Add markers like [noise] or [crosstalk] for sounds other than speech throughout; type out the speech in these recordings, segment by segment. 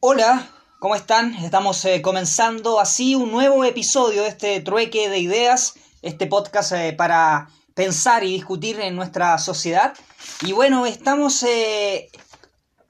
Hola, ¿cómo están? Estamos eh, comenzando así un nuevo episodio de este trueque de ideas, este podcast eh, para pensar y discutir en nuestra sociedad. Y bueno, estamos eh,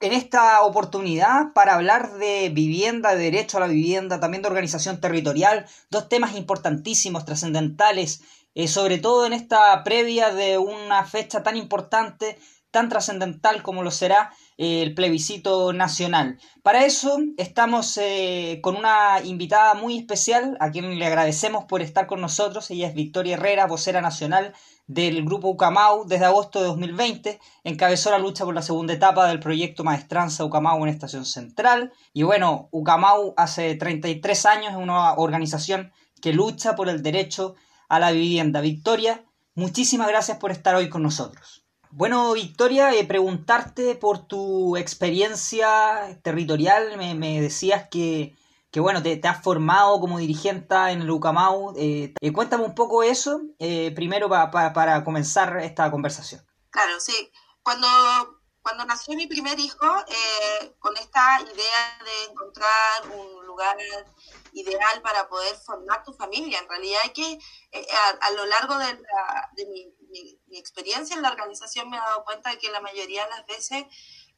en esta oportunidad para hablar de vivienda, de derecho a la vivienda, también de organización territorial, dos temas importantísimos, trascendentales, sobre todo en esta previa de una fecha tan importante, tan trascendental como lo será el plebiscito nacional. Para eso estamos eh, con una invitada muy especial a quien le agradecemos por estar con nosotros. Ella es Victoria Herrera, vocera nacional del grupo Ucamau desde agosto de 2020. Encabezó la lucha por la segunda etapa del proyecto Maestranza Ucamau en Estación Central. Y bueno, Ucamau hace 33 años es una organización que lucha por el derecho a la vivienda. Victoria, muchísimas gracias por estar hoy con nosotros. Bueno, Victoria, eh, preguntarte por tu experiencia territorial. Me, decías que, que bueno, te, has formado como dirigente en el UCAMAU. Eh, eh, cuéntame un poco eso, primero para comenzar esta conversación. Claro, sí. Cuando, cuando nació mi primer hijo, con esta idea de encontrar un lugar ideal para poder formar tu familia, en realidad hay que, a, lo largo de, de mi mi, experiencia en la organización me he dado cuenta de que la mayoría de las veces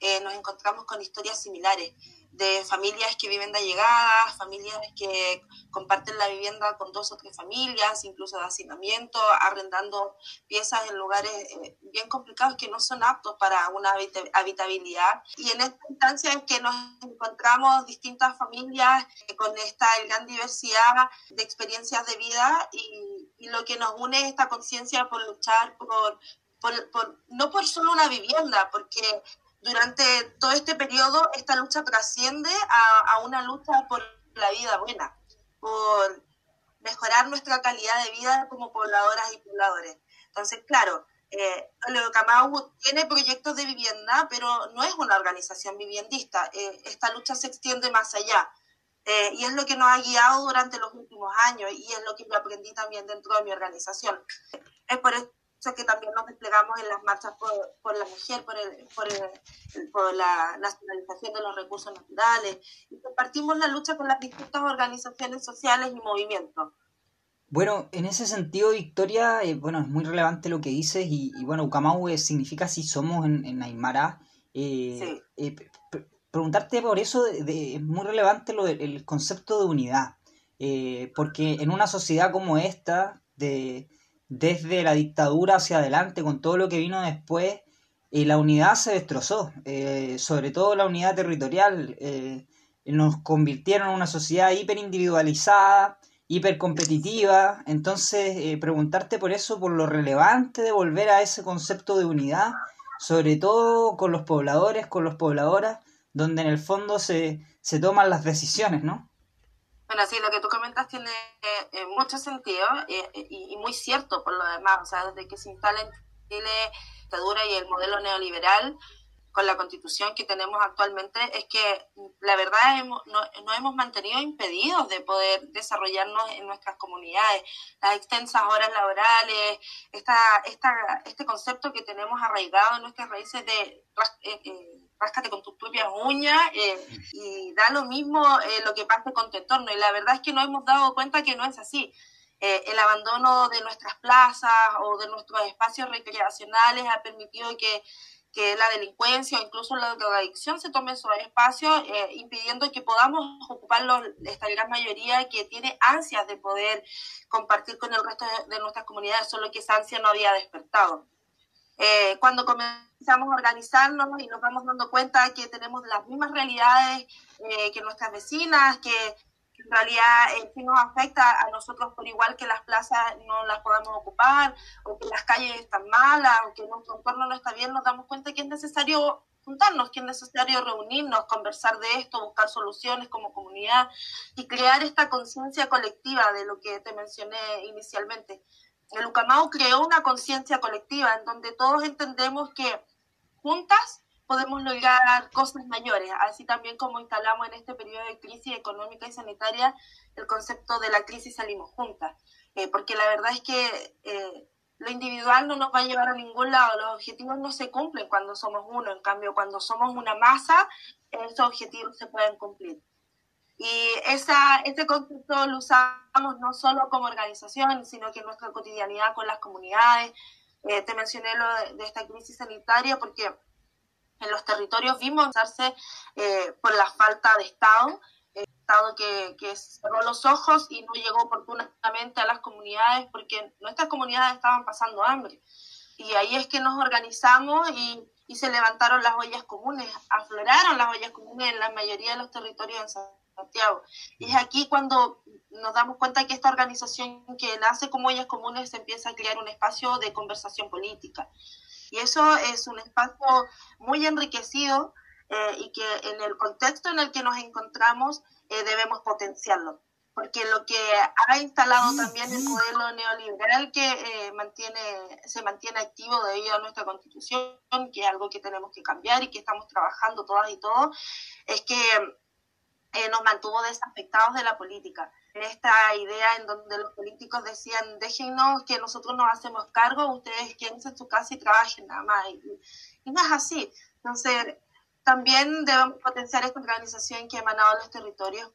eh, nos encontramos con historias similares de familias que viven de allegadas, familias que comparten la vivienda con dos o tres familias, incluso de hacinamiento, arrendando piezas en lugares eh, bien complicados que no son aptos para una habitabilidad. Y en esta instancia es que nos encontramos distintas familias con esta gran diversidad de experiencias de vida y, y lo que nos une es esta conciencia por luchar por, por, por, no por solo una vivienda, porque durante todo este periodo esta lucha trasciende a, a, una lucha por la vida buena, por mejorar nuestra calidad de vida como pobladoras y pobladores. Entonces, claro, eh, Camau tiene proyectos de vivienda, pero no es una organización viviendista. Eh, esta lucha se extiende más allá. Eh, y es lo que nos ha guiado durante los últimos años y es lo que yo aprendí también dentro de mi organización. Es por eso que también nos desplegamos en las marchas por, por la mujer, por, el, por, el, por, la nacionalización de los recursos naturales y compartimos la lucha con las distintas organizaciones sociales y movimientos. Bueno, en ese sentido, Victoria, eh, bueno, es muy relevante lo que dices y, bueno, Ucamau significa si somos en, en Aymara. Eh, sí. eh, preguntarte por eso es muy relevante lo el concepto de unidad, eh, porque en una sociedad como esta, de, desde la dictadura hacia adelante, con todo lo que vino después, eh, la unidad se destrozó, eh, sobre todo la unidad territorial. nos convirtieron en una sociedad hiperindividualizada, hipercompetitiva. Entonces, preguntarte por eso, por lo relevante de volver a ese concepto de unidad, sobre todo con los pobladores, con las pobladoras, donde en el fondo se, se toman las decisiones, ¿no? Bueno, sí, lo que tú comentas tiene eh, mucho sentido eh, y, muy cierto por lo demás. O sea, desde que se instala en Chile la dictadura y el modelo neoliberal con la constitución que tenemos actualmente, es que la verdad hemos, no, hemos mantenido impedidos de poder desarrollarnos en nuestras comunidades. Las extensas horas laborales, esta, esta, este concepto que tenemos arraigado en nuestras raíces de... Eh, ráscate con tus propias uñas eh, y da lo mismo eh, lo que pase con tu entorno. Y la verdad es que nos hemos dado cuenta que no es así. Eh, el abandono de nuestras plazas o de nuestros espacios recreacionales ha permitido que, que la delincuencia o incluso la drogadicción se tome esos espacios, impidiendo que podamos ocuparlos esta gran mayoría que tiene ansias de poder compartir con el resto de, de nuestras comunidades, solo que esa ansia no había despertado. Eh, cuando comenzamos a organizarnos y nos vamos dando cuenta que tenemos las mismas realidades eh, que nuestras vecinas, que en realidad eh, sí nos afecta a nosotros por igual que las plazas no las podemos ocupar, o que las calles están malas, o que nuestro entorno no está bien, nos damos cuenta que es necesario juntarnos, que es necesario reunirnos, conversar de esto, buscar soluciones como comunidad y crear esta conciencia colectiva de lo que te mencioné inicialmente el Ucamau creó una conciencia colectiva en donde todos entendemos que juntas podemos lograr cosas mayores, así también como instalamos en este periodo de crisis económica y sanitaria el concepto de la crisis salimos juntas, eh, porque la verdad es que eh, lo individual no nos va a llevar a ningún lado, los objetivos no se cumplen cuando somos uno, en cambio cuando somos una masa esos objetivos se pueden cumplir. Y esa, este concepto lo usamos no solo como organización, sino que en nuestra cotidianidad con las comunidades. Eh, te mencioné lo de, esta crisis sanitaria porque en los territorios vimos usarse eh, por la falta de Estado, el Estado que, que cerró los ojos y no llegó oportunamente a las comunidades porque nuestras comunidades estaban pasando hambre. Y ahí es que nos organizamos y, y se levantaron las ollas comunes, afloraron las ollas comunes en la mayoría de los territorios en Santiago. Y es aquí cuando nos damos cuenta que esta organización que nace como ollas comunes empieza a crear un espacio de conversación política. Y eso es un espacio muy enriquecido eh, y que en el contexto en el que nos encontramos eh, debemos potenciarlo porque lo que ha instalado también el modelo neoliberal que eh, mantiene, se mantiene activo debido a nuestra constitución, que es algo que tenemos que cambiar y que estamos trabajando todas y todos, es que eh, nos mantuvo desafectados de la política. Esta idea en donde los políticos decían, déjenos que nosotros nos hacemos cargo, ustedes quédense en su casa y trabajen nada más. Y, no es así. Entonces, también debemos potenciar esta organización que ha emanado los territorios,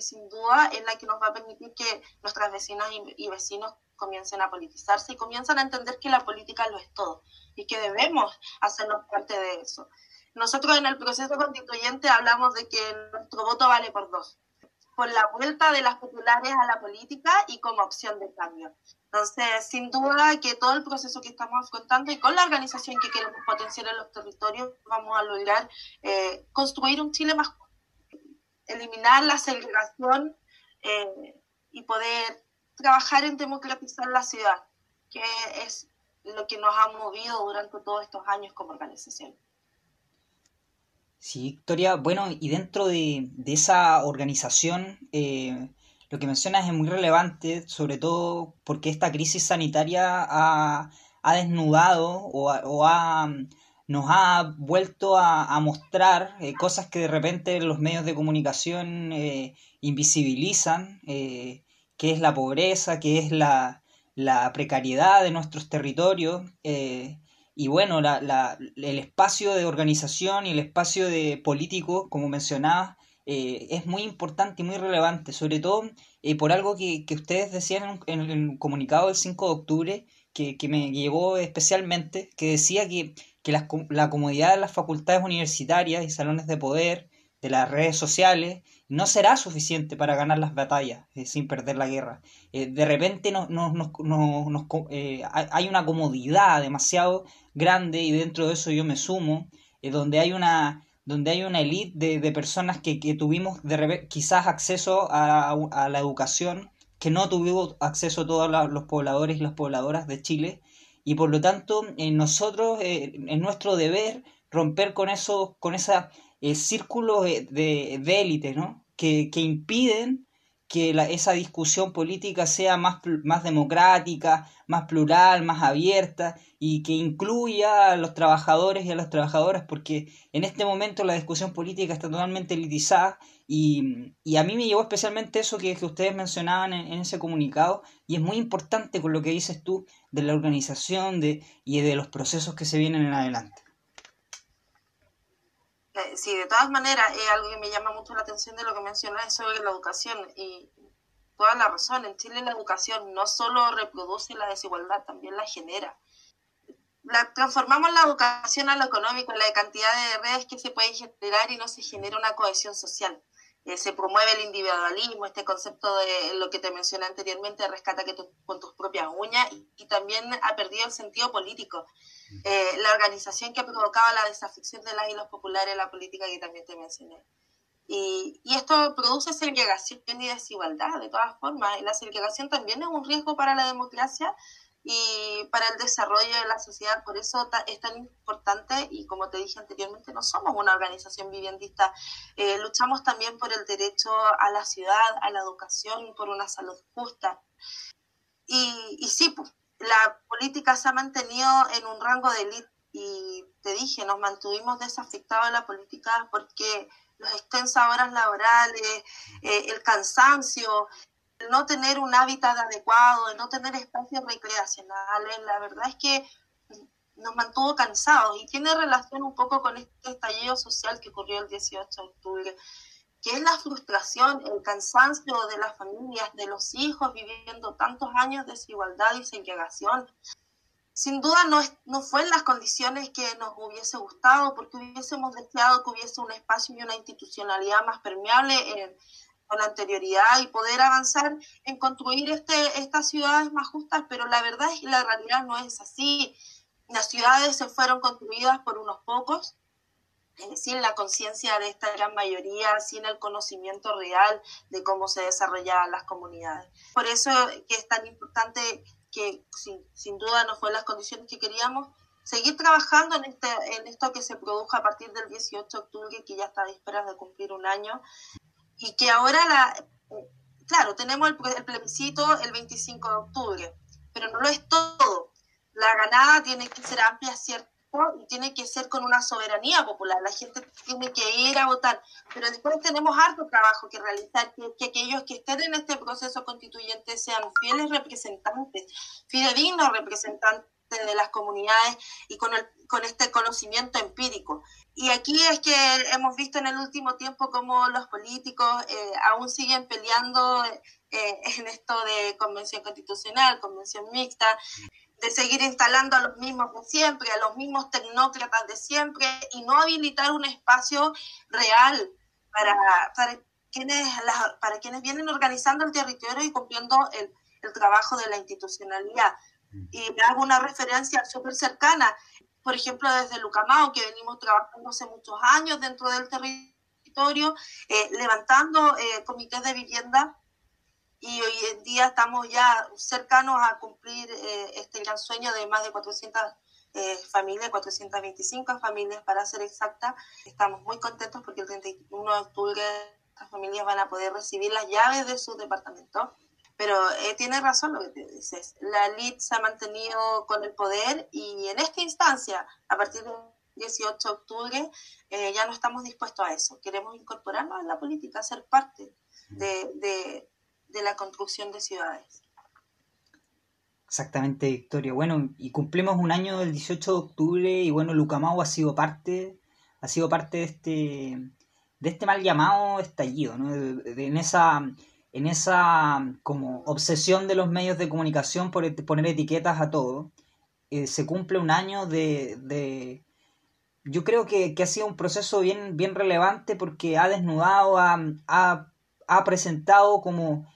sin duda es la que nos va a permitir que nuestras vecinas y, vecinos comiencen a politizarse y comiencen a entender que la política lo es todo y que debemos hacernos parte de eso. Nosotros en el proceso constituyente hablamos de que nuestro voto vale por dos, por la vuelta de las populares a la política y como opción de cambio. Entonces, sin duda que todo el proceso que estamos afrontando y con la organización que queremos potenciar en los territorios, vamos a lograr eh, construir un Chile más eliminar la segregación eh, y poder trabajar en democratizar la ciudad, que es lo que nos ha movido durante todos estos años como organización. Sí, Victoria, bueno, y dentro de, esa organización, eh, lo que mencionas es muy relevante, sobre todo porque esta crisis sanitaria ha, desnudado o ha nos ha vuelto a, mostrar eh, cosas que de repente los medios de comunicación eh, invisibilizan, eh, que es la pobreza, que es la, precariedad de nuestros territorios. Y bueno, el espacio de organización y el espacio de político, como mencionaba, es muy importante y muy relevante, sobre todo por algo que, ustedes decían en, el comunicado del 5 de octubre, que, que me llevó especialmente, que decía que que la, comodidad de las facultades universitarias y salones de poder, de las redes sociales, no será suficiente para ganar las batallas eh, sin perder la guerra. Eh, de repente no, eh, hay una comodidad demasiado grande y dentro de eso yo me sumo, donde hay una donde hay una élite de, personas que, tuvimos de quizás acceso a, a, la educación que no tuvimos acceso todos los pobladores y las pobladoras de Chile y por lo tanto nosotros eh, es nuestro deber romper con esos con esos eh, círculos de, élite ¿no? que, impiden que esa discusión política sea más, más democrática, más plural, más abierta y que incluya a los trabajadores y a las trabajadoras, porque en este momento la discusión política está totalmente elitizada y, a mí me llevó especialmente eso que, ustedes mencionaban en, ese comunicado y es muy importante con lo que dices tú de la organización de, y de los procesos que se vienen en adelante. Eh, sí, de todas maneras, es algo que me llama mucho la atención de lo que mencionas sobre la educación y toda la razón. En Chile la educación no solo reproduce la desigualdad, también la genera. La, transformamos la educación a lo económico, la cantidad de redes que se pueden generar y no se genera una cohesión social. Eh, se promueve el individualismo, este concepto de lo que te mencioné anteriormente, rescata que con tus propias uñas, y, también ha perdido el sentido político. Eh, la organización que ha provocado la desafección de las y los populares la política que también te mencioné. Y, y, esto produce segregación y desigualdad, de todas formas. La segregación también es un riesgo para la democracia y para el desarrollo de la sociedad. Por eso es tan importante y como te dije anteriormente, no somos una organización viviendista. Eh, luchamos también por el derecho a la ciudad, a la educación por una salud justa. Y, y sí, pues, la política se ha mantenido en un rango de élite y te dije, nos mantuvimos desafectados de la política porque las extensas horas laborales, eh, el cansancio, no tener un hábitat adecuado, de no tener espacios recreacionales, la verdad es que nos mantuvo cansados y tiene relación un poco con este estallido social que ocurrió el 18 de octubre, que es la frustración, el cansancio de las familias, de los hijos viviendo tantos años de desigualdad y segregación. Sin duda no, no fue en las condiciones que nos hubiese gustado, porque hubiésemos deseado que hubiese un espacio y una institucionalidad más permeable en, con anterioridad y poder avanzar en construir este, estas ciudades más justas, pero la verdad es que la realidad no es así. Las ciudades se fueron construidas por unos pocos, sin la conciencia de esta gran mayoría, sin el conocimiento real de cómo se desarrollaban las comunidades. Por eso que es tan importante que sin, sin duda no fue las condiciones que queríamos, seguir trabajando en, este, en esto que se produjo a partir del 18 de octubre, que ya está a vísperas de cumplir un año, y que ahora la, claro, tenemos el, plebiscito el 25 de octubre, pero no lo es todo. La ganada tiene que ser amplia, ¿cierto? Y tiene que ser con una soberanía popular. La gente tiene que ir a votar. Pero después tenemos harto trabajo que realizar, que, que aquellos que estén en este proceso constituyente sean fieles representantes, fidedignos representantes de las comunidades y con, el, con este conocimiento empírico. Y aquí es que hemos visto en el último tiempo cómo los políticos eh, aún siguen peleando eh, en esto de convención constitucional, convención mixta, de seguir instalando a los mismos de siempre, a los mismos tecnócratas de siempre y no habilitar un espacio real para, para, quienes, para quienes vienen organizando el territorio y cumpliendo el, el trabajo de la institucionalidad. Y hago una referencia súper cercana, por ejemplo, desde Lucamao, que venimos trabajando hace muchos años dentro del territorio, eh, levantando eh, comités de vivienda y hoy en día estamos ya cercanos a cumplir eh, este gran sueño de más de 400 familias, 425 familias para ser exacta. Estamos muy contentos porque el 31 de octubre las familias van a poder recibir las llaves de su departamento pero eh, tiene razón lo que te dices. La elite se ha mantenido con el poder y en esta instancia, a partir del 18 de octubre, eh, ya no estamos dispuestos a eso. Queremos incorporarnos en la política, ser parte de, de, de la construcción de ciudades. Exactamente, Victoria. Bueno, y cumplimos un año del 18 de octubre y bueno, Lucamau ha sido parte, ha sido parte de este, de este mal llamado estallido, ¿no? en esa en esa como obsesión de los medios de comunicación por poner etiquetas a todo, eh, se cumple un año de... yo creo que, ha sido un proceso bien, bien relevante porque ha desnudado, ha, ha, presentado como...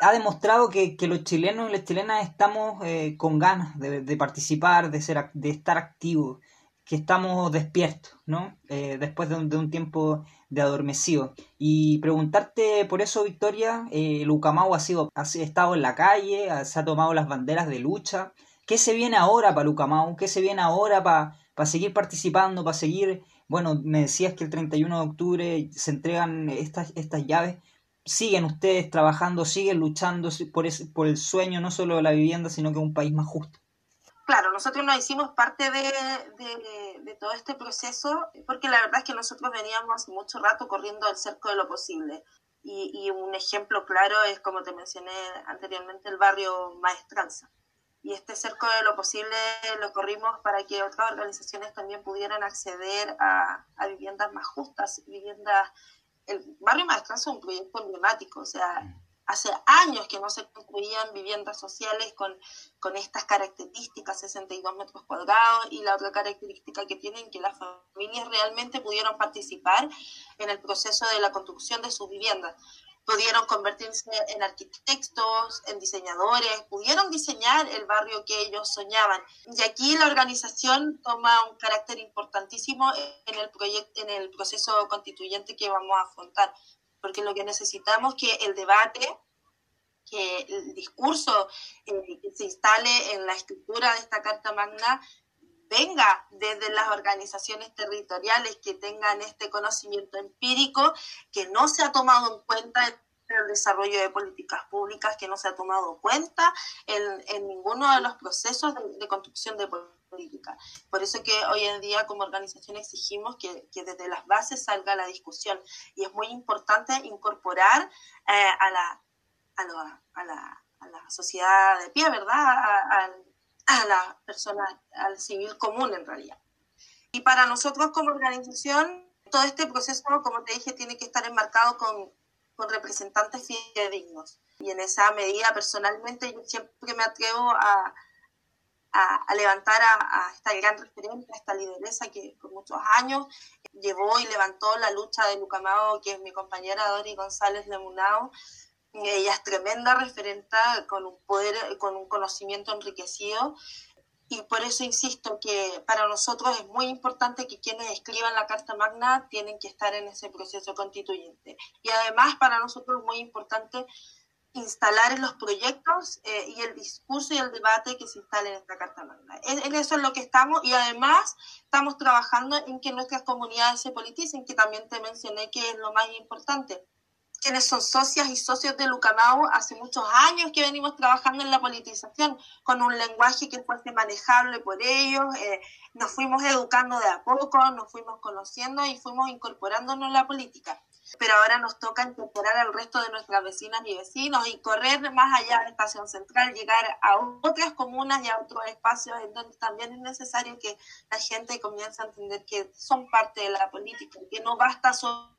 Ha demostrado que, los chilenos y las chilenas estamos eh, con ganas de, de, participar, de, ser, de estar activos, que estamos despiertos, ¿no? Eh, después de un, tiempo de adormecido. Y preguntarte por eso, Victoria, eh, Lucamau ha, sido, ha estado en la calle, se ha tomado las banderas de lucha. ¿Qué se viene ahora para Lucamau? ¿Qué se viene ahora para seguir participando, para seguir... Bueno, me decías que el 31 de octubre se entregan estas, estas llaves. ¿Siguen ustedes trabajando, siguen luchando por, ese, por el sueño no solo de la vivienda, sino que un país más justo? claro, nosotros nos hicimos parte de, todo este proceso porque la verdad es que nosotros veníamos mucho rato corriendo el cerco de lo posible. Y, un ejemplo claro es, como te mencioné anteriormente, el barrio Maestranza. Y este cerco de lo posible lo corrimos para que otras organizaciones también pudieran acceder a, a viviendas más justas, viviendas... El barrio Maestranza es un proyecto emblemático, o sea, hace años que no se construían viviendas sociales con, con estas características, 62 metros cuadrados, y la otra característica que tienen que las familias realmente pudieron participar en el proceso de la construcción de sus viviendas. Pudieron convertirse en arquitectos, en diseñadores, pudieron diseñar el barrio que ellos soñaban. Y aquí la organización toma un carácter importantísimo en el, proyecto, en el proceso constituyente que vamos a afrontar porque lo que necesitamos es que el debate, que el discurso eh, que se instale en la estructura de esta Carta Magna venga desde las organizaciones territoriales que tengan este conocimiento empírico que no se ha tomado en cuenta en el desarrollo de políticas públicas, que no se ha tomado cuenta en, en ninguno de los procesos de, de construcción de políticas política. Por eso que hoy en día como organización exigimos que, que desde las bases salga la discusión y es muy importante incorporar eh, a, la, a, la, a, la, sociedad de pie, ¿verdad? A, a la persona, al civil común en realidad. Y para nosotros como organización, todo este proceso, como te dije, tiene que estar enmarcado con, con representantes fidedignos. Y en esa medida, personalmente, yo siempre me atrevo a, a, levantar a, esta gran referente, a esta lideresa que por muchos años llevó y levantó la lucha de Lucamao, que es mi compañera Dori González Lemunao. Ella es tremenda referente con un poder, con un conocimiento enriquecido y por eso insisto que para nosotros es muy importante que quienes escriban la Carta Magna tienen que estar en ese proceso constituyente. Y además para nosotros es muy importante instalar en los proyectos eh, y el discurso y el debate que se instale en esta Carta Magna. En, eso es lo que estamos y además estamos trabajando en que nuestras comunidades se politicen, que también te mencioné que es lo más importante quienes son socias y socios de Lucamau hace muchos años que venimos trabajando en la politización con un lenguaje que fuese manejable por ellos, eh, nos fuimos educando de a poco, nos fuimos conociendo y fuimos incorporándonos en la política. Pero ahora nos toca incorporar al resto de nuestras vecinas y vecinos y correr más allá de estación central, llegar a otras comunas y a otros espacios en donde también es necesario que la gente comience a entender que son parte de la política, que no basta solo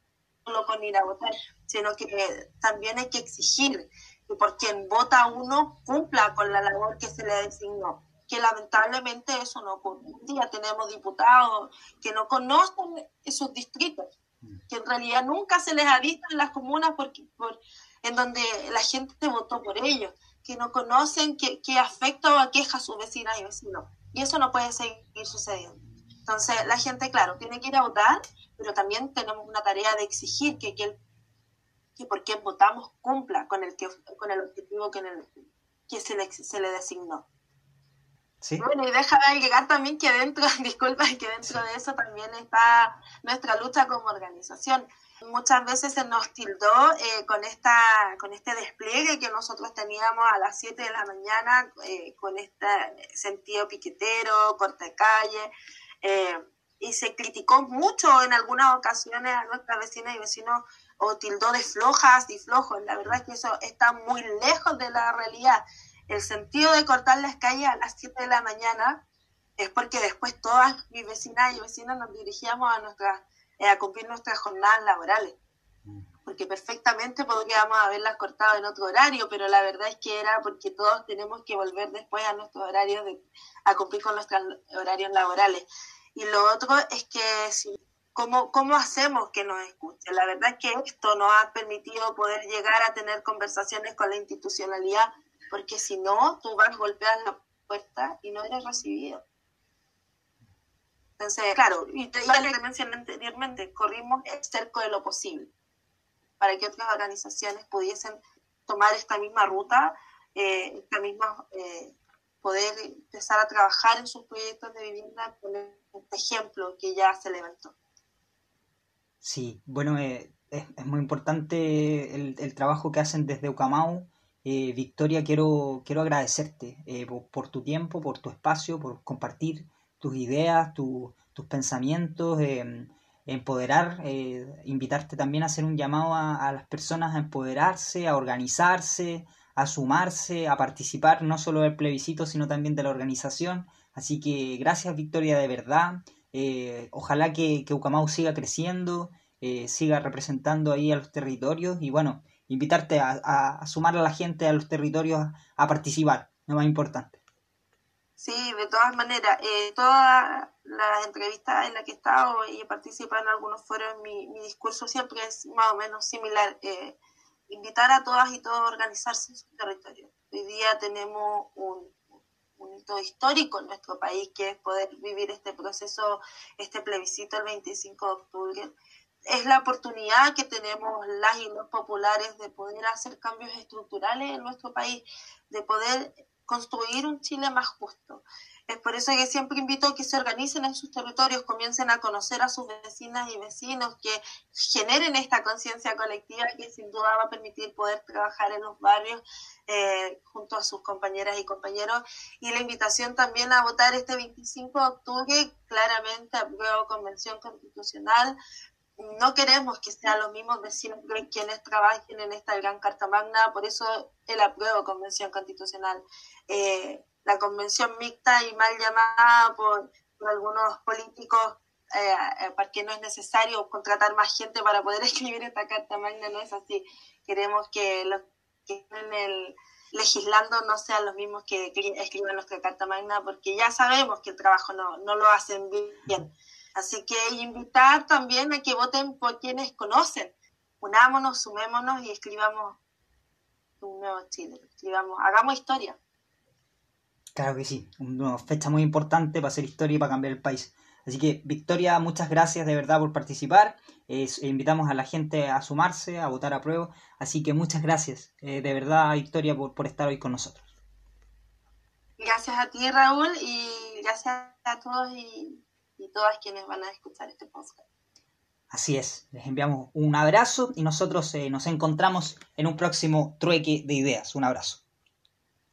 con ir a votar, sino que también hay que exigir que por quien vota uno cumpla con la labor que se le designó. Que lamentablemente eso no ocurre. Un día tenemos diputados que no conocen esos distritos, que en realidad nunca se les ha visto en las comunas porque, por, en donde la gente votó por ellos, que no conocen qué, qué afecta o aqueja a sus vecinas y vecinos. Y eso no puede seguir sucediendo. Entonces, la gente, claro, tiene que ir a votar, pero también tenemos una tarea de exigir que, que, que por quien votamos cumpla con el, que, con el objetivo que, en el, que se, le, se le designó. ¿Sí? Bueno, y déjame agregar también que dentro, [laughs] disculpa, que dentro de eso también está nuestra lucha como organización. Muchas veces se nos tildó eh, con, esta, con este despliegue que nosotros teníamos a las 7 de la mañana, eh, con este sentido piquetero, corta calle, eh, y se criticó mucho en algunas ocasiones a nuestras vecinas y vecinos o tildó de flojas y flojos. La verdad es que eso está muy lejos de la realidad. El sentido de cortar las calles a las 7 de la mañana es porque después todas mis vecinas y vecinos nos dirigíamos a, nuestra, eh, a cumplir nuestras jornadas laborales. Porque perfectamente podríamos haberlas cortado en otro horario, pero la verdad es que era porque todos tenemos que volver después a nuestros horarios, de, a cumplir con nuestros horarios laborales. Y lo otro es que si, ¿cómo, ¿cómo hacemos que nos escuchen? La verdad es que esto nos ha permitido poder llegar a tener conversaciones con la institucionalidad, porque si no, tú vas a golpear la puerta y no eres recibido. Entonces, claro, y ya le mencioné anteriormente, corrimos el cerco de lo posible para que otras organizaciones pudiesen tomar esta misma ruta, eh, esta misma eh, poder empezar a trabajar en sus proyectos de vivienda con este ejemplo que ya se levantó. Sí, bueno, eh, es, muy importante el, trabajo que hacen desde Ucamau. Eh, Victoria, quiero, quiero agradecerte eh, por, tu tiempo, por tu espacio, por compartir tus ideas, tus pensamientos, empoderar, invitarte también a hacer un llamado a, a las personas a empoderarse, a organizarse, a sumarse, a participar no solo del plebiscito, sino también de la organización. Así que gracias Victoria de verdad. Eh, ojalá que, que, Ucamau siga creciendo, eh, siga representando ahí a los territorios y bueno, invitarte a, sumar a la gente a los territorios a, participar, lo más importante. Sí, de todas maneras, eh, todas las entrevistas en las que he estado y he participado en algunos foros, mi, mi discurso siempre es más o menos similar. Invitar a todas y todos a organizarse en su territorio. Hoy día tenemos un hito histórico en nuestro país, que es poder vivir este proceso, este plebiscito el 25 de octubre. Es la oportunidad que tenemos las y los populares de poder hacer cambios estructurales en nuestro país, de poder construir un Chile más justo. Es por eso que siempre invito a que se organicen en sus territorios, comiencen a conocer a sus vecinas y vecinos, que generen esta conciencia colectiva que sin duda va a permitir poder trabajar en los barrios eh, junto a sus compañeras y compañeros. Y la invitación también a votar este 25 de octubre, claramente apruebo convención constitucional. No queremos que sean los mismos vecinos quienes trabajen en esta gran Carta Magna, por eso el apruebo convención constitucional. Eh, la convención mixta y mal llamada por, algunos políticos eh, eh, porque no es necesario contratar más gente para poder [laughs] escribir esta carta magna, no es así. Queremos que los que estén el, legislando no sean los mismos que escriban nuestra carta magna, porque ya sabemos que el trabajo no, no lo hacen bien. Así que invitar también a que voten por quienes conocen. Unámonos, sumémonos y escribamos un nuevo Chile. Escribamos, hagamos historia. Claro que sí, una fecha muy importante para hacer historia y para cambiar el país. Así que, Victoria, muchas gracias de verdad por participar. invitamos a la gente a sumarse, a votar a prueba. Así que muchas gracias, eh, de verdad, Victoria, por, por estar hoy con nosotros. Gracias a ti, Raúl, y gracias a todos y, todas quienes van a escuchar este podcast. Así es, les enviamos un abrazo y nosotros eh, nos encontramos en un próximo trueque de ideas. Un abrazo.